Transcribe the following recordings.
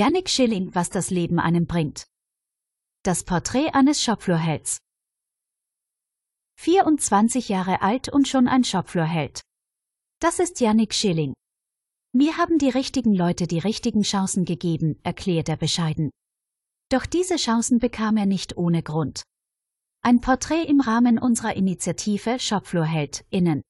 Yannick Schilling, was das Leben einem bringt. Das Porträt eines Shopfloorhelds. 24 Jahre alt und schon ein Shopfloorheld. Das ist Yannick Schilling. Mir haben die richtigen Leute die richtigen Chancen gegeben, erklärt er bescheiden. Doch diese Chancen bekam er nicht ohne Grund. Ein Porträt im Rahmen unserer Initiative Shopfloorheld innen.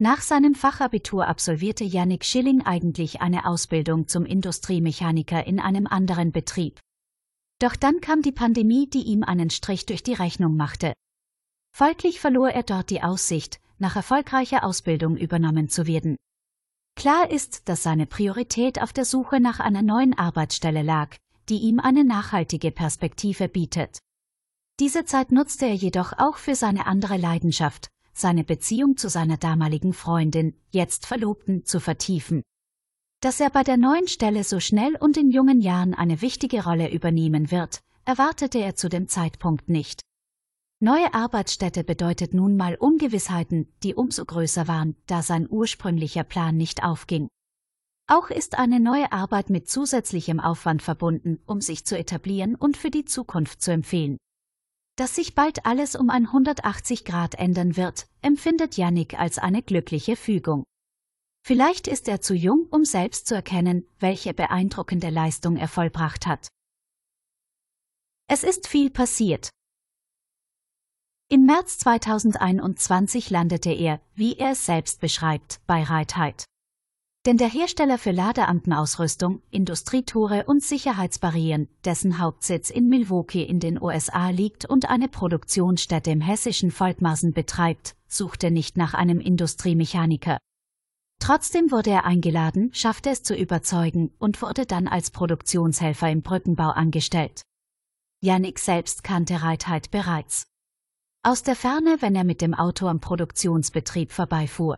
Nach seinem Fachabitur absolvierte Yannick Schilling eigentlich eine Ausbildung zum Industriemechaniker in einem anderen Betrieb. Doch dann kam die Pandemie, die ihm einen Strich durch die Rechnung machte. Folglich verlor er dort die Aussicht, nach erfolgreicher Ausbildung übernommen zu werden. Klar ist, dass seine Priorität auf der Suche nach einer neuen Arbeitsstelle lag, die ihm eine nachhaltige Perspektive bietet. Diese Zeit nutzte er jedoch auch für seine andere Leidenschaft, seine Beziehung zu seiner damaligen Freundin, jetzt Verlobten, zu vertiefen. Dass er bei der neuen Stelle so schnell und in jungen Jahren eine wichtige Rolle übernehmen wird, erwartete er zu dem Zeitpunkt nicht. Neue Arbeitsstätte bedeutet nun mal Ungewissheiten, die umso größer waren, da sein ursprünglicher Plan nicht aufging. Auch ist eine neue Arbeit mit zusätzlichem Aufwand verbunden, um sich zu etablieren und für die Zukunft zu empfehlen. Dass sich bald alles um 180 Grad ändern wird, empfindet Yannick als eine glückliche Fügung. Vielleicht ist er zu jung, um selbst zu erkennen, welche beeindruckende Leistung er vollbracht hat. Es ist viel passiert. Im März 2021 landete er, wie er es selbst beschreibt, bei Reitheit. Denn der Hersteller für Ladeamtenausrüstung, Industrietore und Sicherheitsbarrieren, dessen Hauptsitz in Milwaukee in den USA liegt und eine Produktionsstätte im hessischen Volkmarsen betreibt, suchte nicht nach einem Industriemechaniker. Trotzdem wurde er eingeladen, schaffte es zu überzeugen und wurde dann als Produktionshelfer im Brückenbau angestellt. Yannick selbst kannte Reitheit bereits. Aus der Ferne, wenn er mit dem Auto am Produktionsbetrieb vorbeifuhr.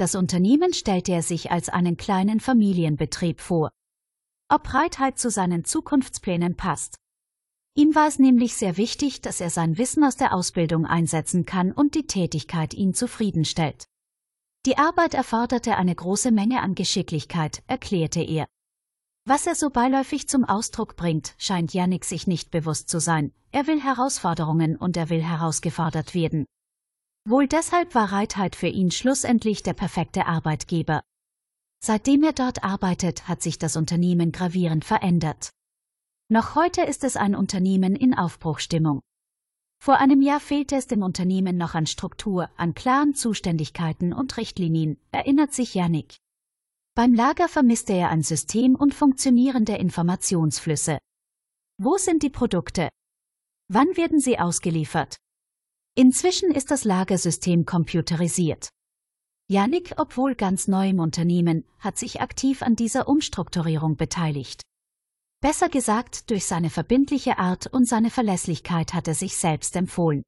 Das Unternehmen stellte er sich als einen kleinen Familienbetrieb vor. Ob Reitheit zu seinen Zukunftsplänen passt. Ihm war es nämlich sehr wichtig, dass er sein Wissen aus der Ausbildung einsetzen kann und die Tätigkeit ihn zufriedenstellt. Die Arbeit erforderte eine große Menge an Geschicklichkeit, erklärte er. Was er so beiläufig zum Ausdruck bringt, scheint Yannick sich nicht bewusst zu sein. Er will Herausforderungen und er will herausgefordert werden. Wohl deshalb war Reitheit für ihn schlussendlich der perfekte Arbeitgeber. Seitdem er dort arbeitet, hat sich das Unternehmen gravierend verändert. Noch heute ist es ein Unternehmen in Aufbruchstimmung. Vor einem Jahr fehlte es dem Unternehmen noch an Struktur, an klaren Zuständigkeiten und Richtlinien, erinnert sich Yannick. Beim Lager vermisste er ein System und funktionierende Informationsflüsse. Wo sind die Produkte? Wann werden sie ausgeliefert? Inzwischen ist das Lagersystem computerisiert. Yannick, obwohl ganz neu im Unternehmen, hat sich aktiv an dieser Umstrukturierung beteiligt. Besser gesagt, durch seine verbindliche Art und seine Verlässlichkeit hat er sich selbst empfohlen.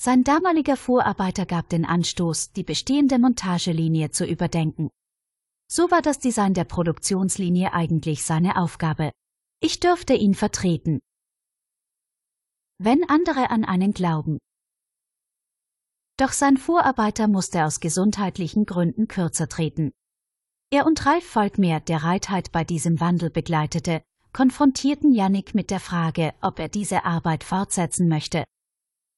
Sein damaliger Vorarbeiter gab den Anstoß, die bestehende Montagelinie zu überdenken. So war das Design der Produktionslinie eigentlich seine Aufgabe. Ich dürfte ihn vertreten. Wenn andere an einen glauben, doch sein Vorarbeiter musste aus gesundheitlichen Gründen kürzer treten. Er und Ralf Volkmeer, der Reitheit bei diesem Wandel begleitete, konfrontierten Yannick mit der Frage, ob er diese Arbeit fortsetzen möchte.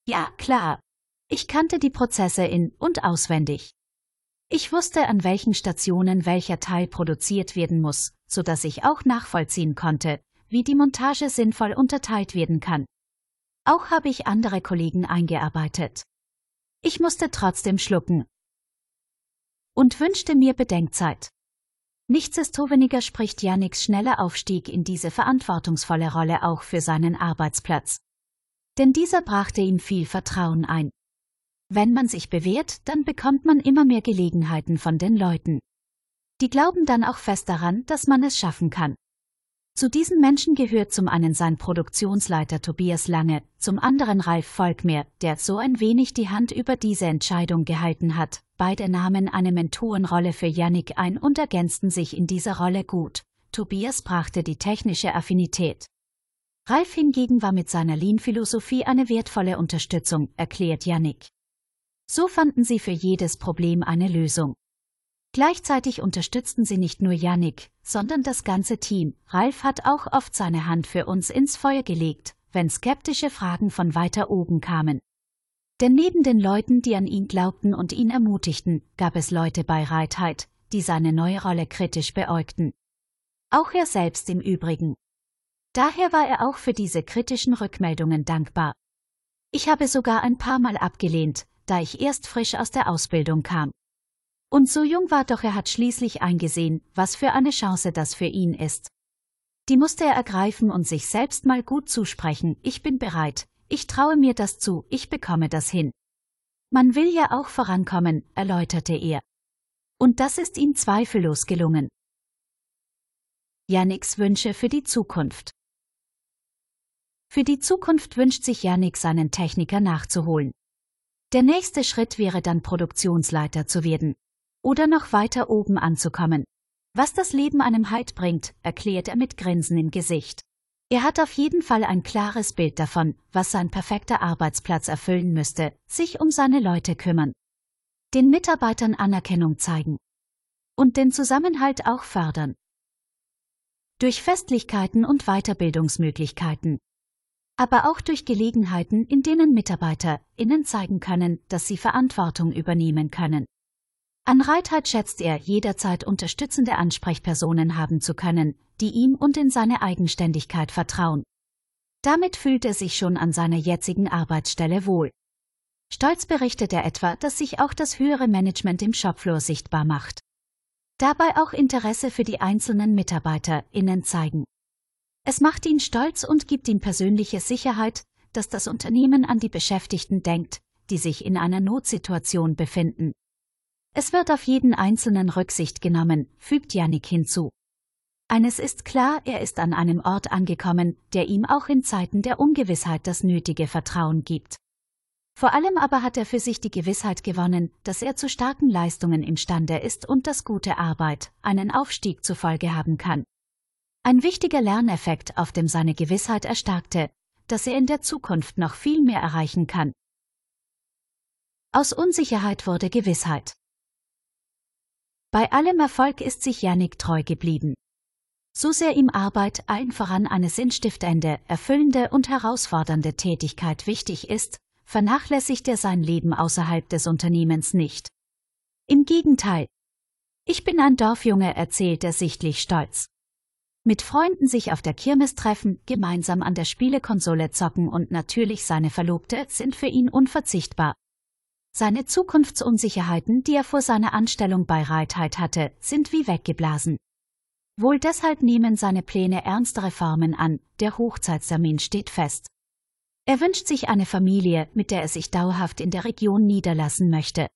Ja, klar. Ich kannte die Prozesse in und auswendig. Ich wusste, an welchen Stationen welcher Teil produziert werden muss, so dass ich auch nachvollziehen konnte, wie die Montage sinnvoll unterteilt werden kann. Auch habe ich andere Kollegen eingearbeitet. Ich musste trotzdem schlucken und wünschte mir Bedenkzeit. Nichtsdestoweniger spricht Yannicks schneller Aufstieg in diese verantwortungsvolle Rolle auch für seinen Arbeitsplatz. Denn dieser brachte ihm viel Vertrauen ein. Wenn man sich bewährt, dann bekommt man immer mehr Gelegenheiten von den Leuten. Die glauben dann auch fest daran, dass man es schaffen kann. Zu diesen Menschen gehört zum einen sein Produktionsleiter Tobias Lange, zum anderen Ralf Volkmeer, der so ein wenig die Hand über diese Entscheidung gehalten hat. Beide nahmen eine Mentorenrolle für Yannick ein und ergänzten sich in dieser Rolle gut. Tobias brachte die technische Affinität. Ralf hingegen war mit seiner Lean-Philosophie eine wertvolle Unterstützung, erklärt Yannick. So fanden sie für jedes Problem eine Lösung. Gleichzeitig unterstützten sie nicht nur Yannick, sondern das ganze Team. Ralf hat auch oft seine Hand für uns ins Feuer gelegt, wenn skeptische Fragen von weiter oben kamen. Denn neben den Leuten, die an ihn glaubten und ihn ermutigten, gab es Leute bei Reitheit, die seine neue Rolle kritisch beäugten. Auch er selbst im Übrigen. Daher war er auch für diese kritischen Rückmeldungen dankbar. Ich habe sogar ein paar Mal abgelehnt, da ich erst frisch aus der Ausbildung kam. Und so jung war doch er hat schließlich eingesehen, was für eine Chance das für ihn ist. Die musste er ergreifen und sich selbst mal gut zusprechen, ich bin bereit, ich traue mir das zu, ich bekomme das hin. Man will ja auch vorankommen, erläuterte er. Und das ist ihm zweifellos gelungen. Yannicks Wünsche für die Zukunft. Für die Zukunft wünscht sich Yannick seinen Techniker nachzuholen. Der nächste Schritt wäre dann Produktionsleiter zu werden. Oder noch weiter oben anzukommen. Was das Leben einem Halt bringt, erklärt er mit Grinsen im Gesicht. Er hat auf jeden Fall ein klares Bild davon, was sein perfekter Arbeitsplatz erfüllen müsste, sich um seine Leute kümmern. Den Mitarbeitern Anerkennung zeigen. Und den Zusammenhalt auch fördern. Durch Festlichkeiten und Weiterbildungsmöglichkeiten. Aber auch durch Gelegenheiten, in denen Mitarbeiter innen zeigen können, dass sie Verantwortung übernehmen können. An Reitheit schätzt er, jederzeit unterstützende Ansprechpersonen haben zu können, die ihm und in seine Eigenständigkeit vertrauen. Damit fühlt er sich schon an seiner jetzigen Arbeitsstelle wohl. Stolz berichtet er etwa, dass sich auch das höhere Management im Shopfloor sichtbar macht. Dabei auch Interesse für die einzelnen MitarbeiterInnen zeigen. Es macht ihn stolz und gibt ihm persönliche Sicherheit, dass das Unternehmen an die Beschäftigten denkt, die sich in einer Notsituation befinden. Es wird auf jeden Einzelnen Rücksicht genommen, fügt Yannick hinzu. Eines ist klar, er ist an einem Ort angekommen, der ihm auch in Zeiten der Ungewissheit das nötige Vertrauen gibt. Vor allem aber hat er für sich die Gewissheit gewonnen, dass er zu starken Leistungen imstande ist und dass gute Arbeit einen Aufstieg zur Folge haben kann. Ein wichtiger Lerneffekt, auf dem seine Gewissheit erstarkte, dass er in der Zukunft noch viel mehr erreichen kann. Aus Unsicherheit wurde Gewissheit. Bei allem Erfolg ist sich Yannick treu geblieben. So sehr ihm Arbeit, allen voran eine sinnstiftende, erfüllende und herausfordernde Tätigkeit wichtig ist, vernachlässigt er sein Leben außerhalb des Unternehmens nicht. Im Gegenteil. Ich bin ein Dorfjunge, erzählt er sichtlich stolz. Mit Freunden sich auf der Kirmes treffen, gemeinsam an der Spielekonsole zocken und natürlich seine Verlobte sind für ihn unverzichtbar. Seine Zukunftsunsicherheiten, die er vor seiner Anstellung bei Reitheit hatte, sind wie weggeblasen. Wohl deshalb nehmen seine Pläne ernste Reformen an, der Hochzeitstermin steht fest. Er wünscht sich eine Familie, mit der er sich dauerhaft in der Region niederlassen möchte.